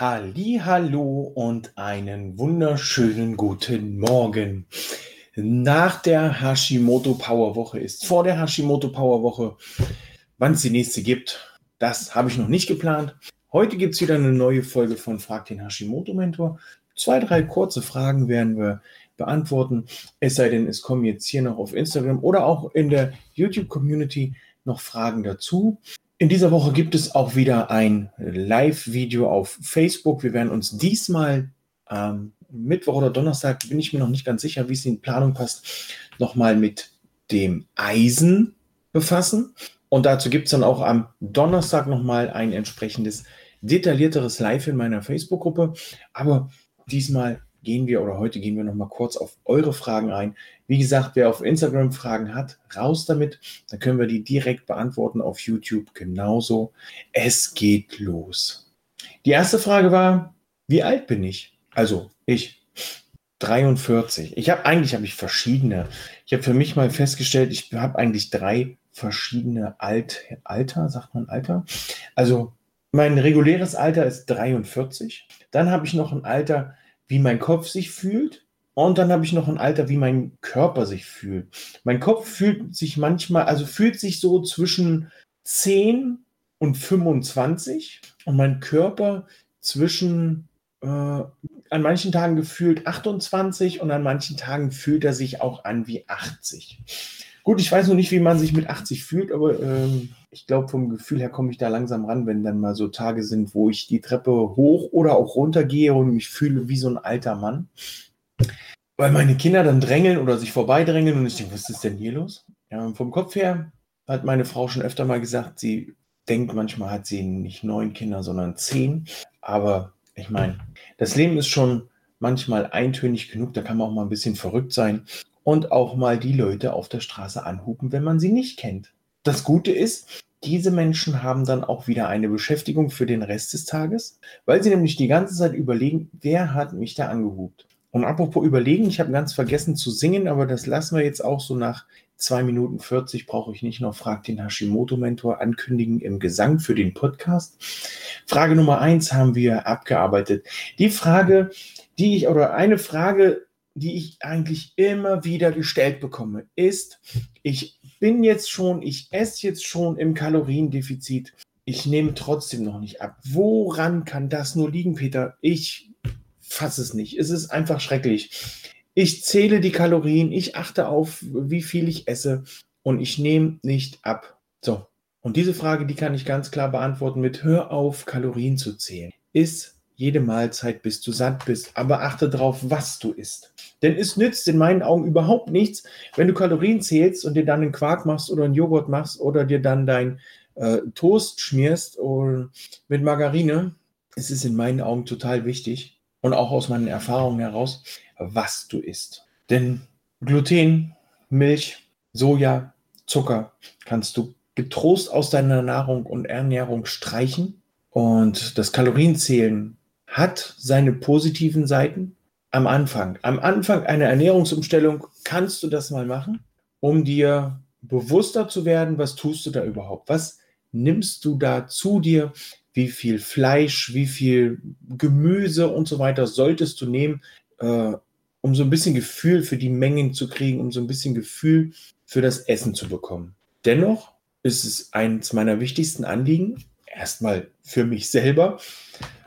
Hallo und einen wunderschönen guten Morgen. Nach der Hashimoto Power Woche ist vor der Hashimoto Power Woche. Wann es die nächste gibt, das habe ich noch nicht geplant. Heute gibt es wieder eine neue Folge von Frag den Hashimoto Mentor. Zwei, drei kurze Fragen werden wir beantworten. Es sei denn, es kommen jetzt hier noch auf Instagram oder auch in der YouTube Community noch Fragen dazu. In dieser Woche gibt es auch wieder ein Live-Video auf Facebook. Wir werden uns diesmal ähm, Mittwoch oder Donnerstag, bin ich mir noch nicht ganz sicher, wie es in Planung passt, nochmal mit dem Eisen befassen. Und dazu gibt es dann auch am Donnerstag nochmal ein entsprechendes detaillierteres Live in meiner Facebook-Gruppe. Aber diesmal gehen wir oder heute gehen wir noch mal kurz auf eure Fragen ein. Wie gesagt, wer auf Instagram Fragen hat, raus damit. Dann können wir die direkt beantworten auf YouTube genauso. Es geht los. Die erste Frage war, wie alt bin ich? Also ich 43. Ich habe eigentlich habe ich verschiedene. Ich habe für mich mal festgestellt, ich habe eigentlich drei verschiedene Alt, Alter, sagt man Alter. Also mein reguläres Alter ist 43. Dann habe ich noch ein Alter, wie mein Kopf sich fühlt. Und dann habe ich noch ein Alter, wie mein Körper sich fühlt. Mein Kopf fühlt sich manchmal, also fühlt sich so zwischen 10 und 25 und mein Körper zwischen äh, an manchen Tagen gefühlt 28 und an manchen Tagen fühlt er sich auch an wie 80. Gut, ich weiß noch nicht, wie man sich mit 80 fühlt, aber ähm, ich glaube, vom Gefühl her komme ich da langsam ran, wenn dann mal so Tage sind, wo ich die Treppe hoch oder auch runter gehe und mich fühle wie so ein alter Mann. Weil meine Kinder dann drängeln oder sich vorbeidrängeln und ich denke, was ist denn hier los? Ja, vom Kopf her hat meine Frau schon öfter mal gesagt, sie denkt, manchmal hat sie nicht neun Kinder, sondern zehn. Aber ich meine, das Leben ist schon manchmal eintönig genug, da kann man auch mal ein bisschen verrückt sein und auch mal die Leute auf der Straße anhupen, wenn man sie nicht kennt. Das Gute ist, diese Menschen haben dann auch wieder eine Beschäftigung für den Rest des Tages, weil sie nämlich die ganze Zeit überlegen, wer hat mich da angehupt. Und apropos überlegen, ich habe ganz vergessen zu singen, aber das lassen wir jetzt auch so nach 2 Minuten 40 brauche ich nicht noch, fragt den Hashimoto-Mentor ankündigen im Gesang für den Podcast. Frage Nummer 1 haben wir abgearbeitet. Die Frage, die ich, oder eine Frage, die ich eigentlich immer wieder gestellt bekomme, ist, ich bin jetzt schon, ich esse jetzt schon im Kaloriendefizit, ich nehme trotzdem noch nicht ab. Woran kann das nur liegen, Peter? Ich fasse es nicht. Es ist einfach schrecklich. Ich zähle die Kalorien, ich achte auf, wie viel ich esse und ich nehme nicht ab. So. Und diese Frage, die kann ich ganz klar beantworten mit Hör auf, Kalorien zu zählen. Ist jede Mahlzeit, bis du satt bist. Aber achte darauf, was du isst. Denn es nützt in meinen Augen überhaupt nichts, wenn du Kalorien zählst und dir dann einen Quark machst oder einen Joghurt machst oder dir dann dein äh, Toast schmierst mit Margarine. Es ist in meinen Augen total wichtig und auch aus meinen Erfahrungen heraus, was du isst. Denn Gluten, Milch, Soja, Zucker kannst du getrost aus deiner Nahrung und Ernährung streichen. Und das Kalorienzählen hat seine positiven Seiten am Anfang. Am Anfang einer Ernährungsumstellung kannst du das mal machen, um dir bewusster zu werden, was tust du da überhaupt? Was nimmst du da zu dir? Wie viel Fleisch, wie viel Gemüse und so weiter solltest du nehmen, äh, um so ein bisschen Gefühl für die Mengen zu kriegen, um so ein bisschen Gefühl für das Essen zu bekommen. Dennoch ist es eines meiner wichtigsten Anliegen, erstmal für mich selber,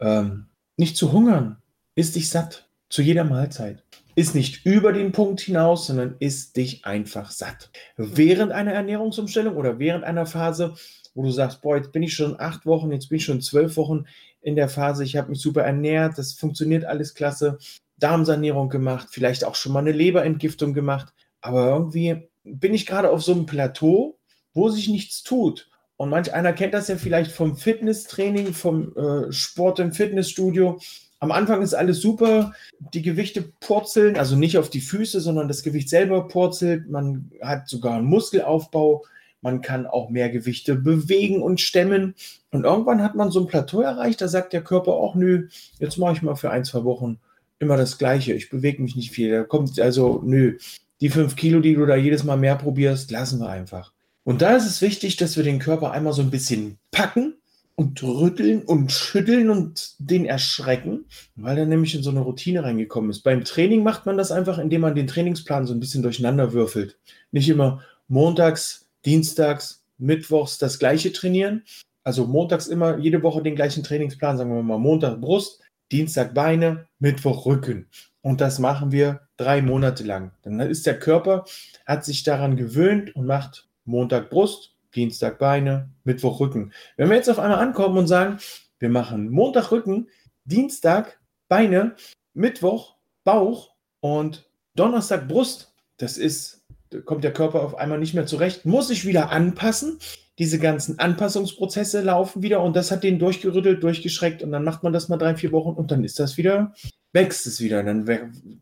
ähm, nicht zu hungern. Ist dich satt zu jeder Mahlzeit. Ist nicht über den Punkt hinaus, sondern ist dich einfach satt. Während einer Ernährungsumstellung oder während einer Phase, wo du sagst, boah, jetzt bin ich schon acht Wochen, jetzt bin ich schon zwölf Wochen in der Phase, ich habe mich super ernährt, das funktioniert alles klasse, Darmsanierung gemacht, vielleicht auch schon mal eine Leberentgiftung gemacht, aber irgendwie bin ich gerade auf so einem Plateau, wo sich nichts tut. Und manch einer kennt das ja vielleicht vom Fitnesstraining, vom äh, Sport im Fitnessstudio. Am Anfang ist alles super, die Gewichte purzeln, also nicht auf die Füße, sondern das Gewicht selber purzelt. Man hat sogar einen Muskelaufbau, man kann auch mehr Gewichte bewegen und stemmen. Und irgendwann hat man so ein Plateau erreicht, da sagt der Körper auch, nö, jetzt mache ich mal für ein, zwei Wochen immer das Gleiche. Ich bewege mich nicht viel. Da kommt also, nö, die fünf Kilo, die du da jedes Mal mehr probierst, lassen wir einfach. Und da ist es wichtig, dass wir den Körper einmal so ein bisschen packen und rütteln und schütteln und den erschrecken, weil er nämlich in so eine Routine reingekommen ist. Beim Training macht man das einfach, indem man den Trainingsplan so ein bisschen durcheinander würfelt. Nicht immer montags, dienstags, mittwochs das gleiche trainieren. Also montags immer jede Woche den gleichen Trainingsplan, sagen wir mal Montag Brust, Dienstag Beine, Mittwoch Rücken. Und das machen wir drei Monate lang. Dann ist der Körper, hat sich daran gewöhnt und macht Montag Brust, Dienstag Beine, Mittwoch Rücken. Wenn wir jetzt auf einmal ankommen und sagen, wir machen Montag Rücken, Dienstag Beine, Mittwoch Bauch und Donnerstag Brust, das ist, da kommt der Körper auf einmal nicht mehr zurecht, muss sich wieder anpassen. Diese ganzen Anpassungsprozesse laufen wieder und das hat den durchgerüttelt, durchgeschreckt und dann macht man das mal drei, vier Wochen und dann ist das wieder, wächst es wieder. Dann,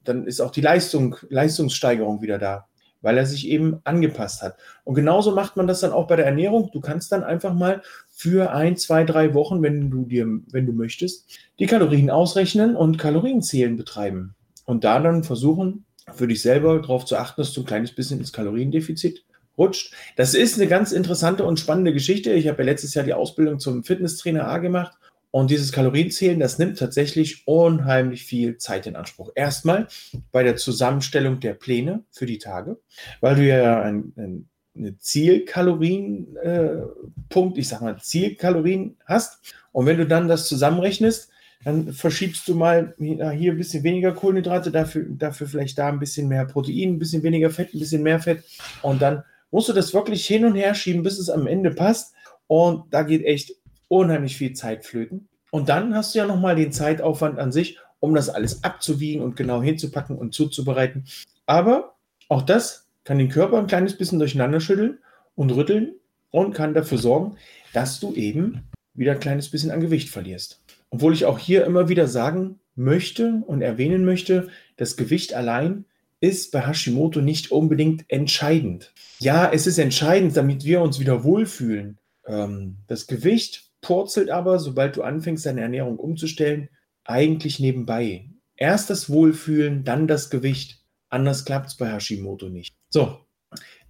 dann ist auch die Leistung, Leistungssteigerung wieder da weil er sich eben angepasst hat. Und genauso macht man das dann auch bei der Ernährung. Du kannst dann einfach mal für ein, zwei, drei Wochen, wenn du dir, wenn du möchtest, die Kalorien ausrechnen und Kalorienzählen betreiben. Und da dann versuchen, für dich selber darauf zu achten, dass du ein kleines bisschen ins Kaloriendefizit rutscht. Das ist eine ganz interessante und spannende Geschichte. Ich habe ja letztes Jahr die Ausbildung zum Fitnesstrainer A gemacht und dieses Kalorienzählen, das nimmt tatsächlich unheimlich viel Zeit in Anspruch. Erstmal bei der Zusammenstellung der Pläne für die Tage, weil du ja ein, ein eine Zielkalorienpunkt, äh, ich sag mal Zielkalorien hast. Und wenn du dann das zusammenrechnest, dann verschiebst du mal hier ein bisschen weniger Kohlenhydrate, dafür, dafür vielleicht da ein bisschen mehr Protein, ein bisschen weniger Fett, ein bisschen mehr Fett. Und dann musst du das wirklich hin und her schieben, bis es am Ende passt. Und da geht echt unheimlich viel Zeit flöten. Und dann hast du ja nochmal den Zeitaufwand an sich, um das alles abzuwiegen und genau hinzupacken und zuzubereiten. Aber auch das kann den Körper ein kleines bisschen durcheinander schütteln und rütteln und kann dafür sorgen, dass du eben wieder ein kleines bisschen an Gewicht verlierst. Obwohl ich auch hier immer wieder sagen möchte und erwähnen möchte, das Gewicht allein ist bei Hashimoto nicht unbedingt entscheidend. Ja, es ist entscheidend, damit wir uns wieder wohlfühlen. Ähm, das Gewicht purzelt aber, sobald du anfängst, deine Ernährung umzustellen, eigentlich nebenbei. Erst das Wohlfühlen, dann das Gewicht. Anders klappt es bei Hashimoto nicht. So,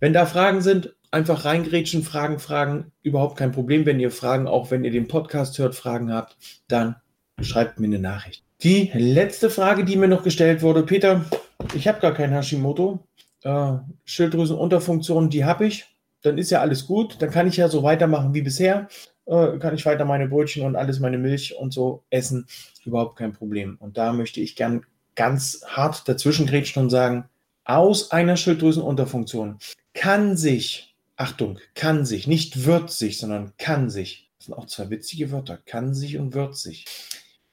wenn da Fragen sind, einfach reingrätschen, Fragen, Fragen, überhaupt kein Problem. Wenn ihr Fragen, auch wenn ihr den Podcast hört, Fragen habt, dann schreibt mir eine Nachricht. Die letzte Frage, die mir noch gestellt wurde, Peter, ich habe gar kein Hashimoto. Äh, Schilddrüsenunterfunktion, die habe ich. Dann ist ja alles gut. Dann kann ich ja so weitermachen wie bisher äh, kann ich weiter meine Brötchen und alles, meine Milch und so essen. Überhaupt kein Problem. Und da möchte ich gern ganz hart dazwischen grätschen und sagen, aus einer Schilddrüsenunterfunktion kann sich, Achtung, kann sich, nicht wird sich, sondern kann sich, das sind auch zwei witzige Wörter, kann sich und wird sich,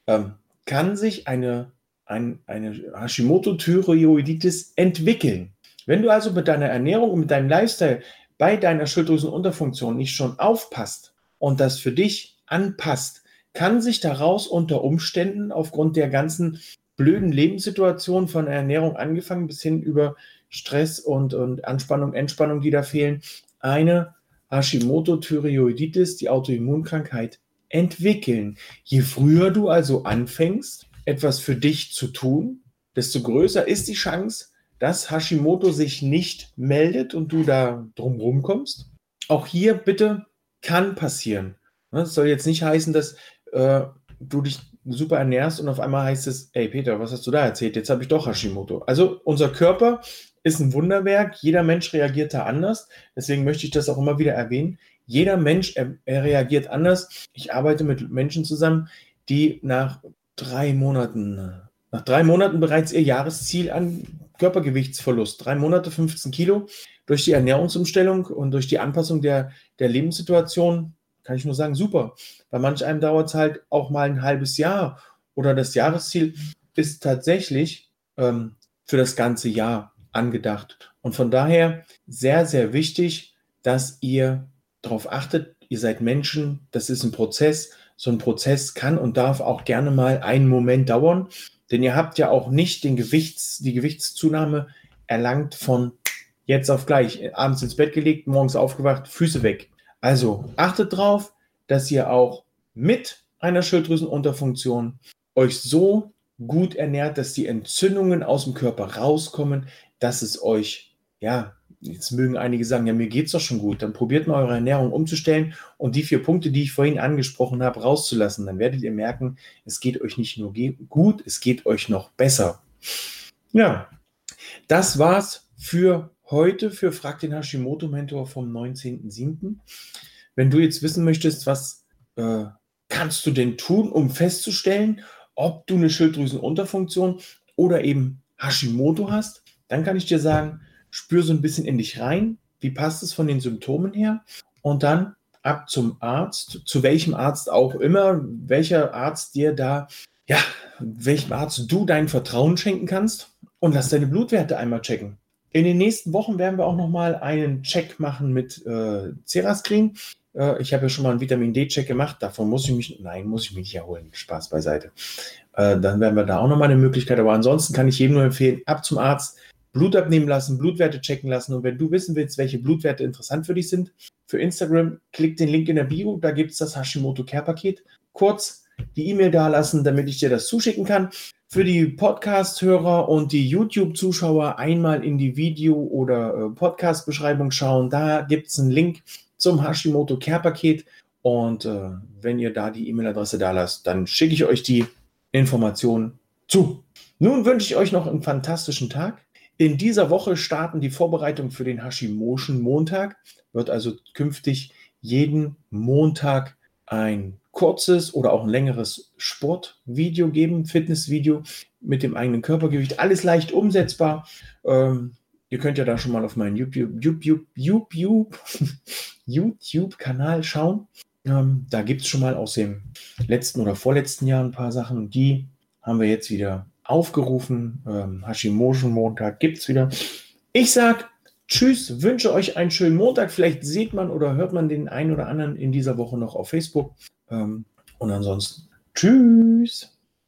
ähm, kann sich eine, ein, eine Hashimoto-Thyreoiditis entwickeln. Wenn du also mit deiner Ernährung und mit deinem Lifestyle bei deiner Schilddrüsenunterfunktion nicht schon aufpasst, und das für dich anpasst, kann sich daraus unter Umständen aufgrund der ganzen blöden Lebenssituation von Ernährung angefangen bis hin über Stress und, und Anspannung, Entspannung, die da fehlen, eine Hashimoto-Thyreoiditis, die Autoimmunkrankheit, entwickeln. Je früher du also anfängst, etwas für dich zu tun, desto größer ist die Chance, dass Hashimoto sich nicht meldet und du da drumherum kommst. Auch hier bitte kann passieren. Ne, das soll jetzt nicht heißen, dass äh, du dich super ernährst und auf einmal heißt es, ey Peter, was hast du da erzählt? Jetzt habe ich doch Hashimoto. Also unser Körper ist ein Wunderwerk. Jeder Mensch reagiert da anders. Deswegen möchte ich das auch immer wieder erwähnen. Jeder Mensch, er, er reagiert anders. Ich arbeite mit Menschen zusammen, die nach drei Monaten, nach drei Monaten bereits ihr Jahresziel an Körpergewichtsverlust, drei Monate 15 Kilo, durch die Ernährungsumstellung und durch die Anpassung der, der Lebenssituation, kann ich nur sagen, super. Bei manch einem dauert es halt auch mal ein halbes Jahr oder das Jahresziel ist tatsächlich ähm, für das ganze Jahr angedacht. Und von daher sehr, sehr wichtig, dass ihr darauf achtet, ihr seid Menschen, das ist ein Prozess. So ein Prozess kann und darf auch gerne mal einen Moment dauern, denn ihr habt ja auch nicht den Gewichts, die Gewichtszunahme erlangt von jetzt auf gleich, abends ins Bett gelegt, morgens aufgewacht, Füße weg. Also achtet drauf, dass ihr auch mit einer Schilddrüsenunterfunktion euch so gut ernährt, dass die Entzündungen aus dem Körper rauskommen, dass es euch ja, jetzt mögen einige sagen, ja, mir geht es doch schon gut. Dann probiert mal eure Ernährung umzustellen und die vier Punkte, die ich vorhin angesprochen habe, rauszulassen. Dann werdet ihr merken, es geht euch nicht nur gut, es geht euch noch besser. Ja, das war's für heute für Frag den Hashimoto Mentor vom 19.07. Wenn du jetzt wissen möchtest, was äh, kannst du denn tun, um festzustellen, ob du eine Schilddrüsenunterfunktion oder eben Hashimoto hast, dann kann ich dir sagen, spür so ein bisschen in dich rein, wie passt es von den Symptomen her und dann ab zum Arzt, zu welchem Arzt auch immer, welcher Arzt dir da, ja, welchem Arzt du dein Vertrauen schenken kannst und lass deine Blutwerte einmal checken. In den nächsten Wochen werden wir auch nochmal einen Check machen mit äh, Cerascreen. Äh, ich habe ja schon mal einen Vitamin D-Check gemacht. Davon muss ich mich, nein, muss ich mich nicht erholen. Spaß beiseite. Äh, dann werden wir da auch nochmal eine Möglichkeit. Aber ansonsten kann ich jedem nur empfehlen, ab zum Arzt, Blut abnehmen lassen, Blutwerte checken lassen. Und wenn du wissen willst, welche Blutwerte interessant für dich sind, für Instagram, klick den Link in der Bio, da gibt es das Hashimoto Care Paket. Kurz die E-Mail dalassen, damit ich dir das zuschicken kann. Für die Podcast-Hörer und die YouTube-Zuschauer einmal in die Video- oder äh, Podcast-Beschreibung schauen. Da gibt es einen Link zum Hashimoto Care Paket. Und äh, wenn ihr da die E-Mail-Adresse da lasst, dann schicke ich euch die Informationen zu. Nun wünsche ich euch noch einen fantastischen Tag. In dieser Woche starten die Vorbereitungen für den Hashimotion Montag. Wird also künftig jeden Montag ein kurzes oder auch ein längeres Sportvideo geben, Fitnessvideo mit dem eigenen Körpergewicht. Alles leicht umsetzbar. Ähm, ihr könnt ja da schon mal auf meinen YouTube, YouTube, YouTube, YouTube-Kanal schauen. Ähm, da gibt es schon mal aus dem letzten oder vorletzten Jahr ein paar Sachen. Die haben wir jetzt wieder aufgerufen. Ähm, Hashimoto Montag gibt es wieder. Ich sage Tschüss, wünsche euch einen schönen Montag. Vielleicht sieht man oder hört man den einen oder anderen in dieser Woche noch auf Facebook. Ähm, und ansonsten Tschüss.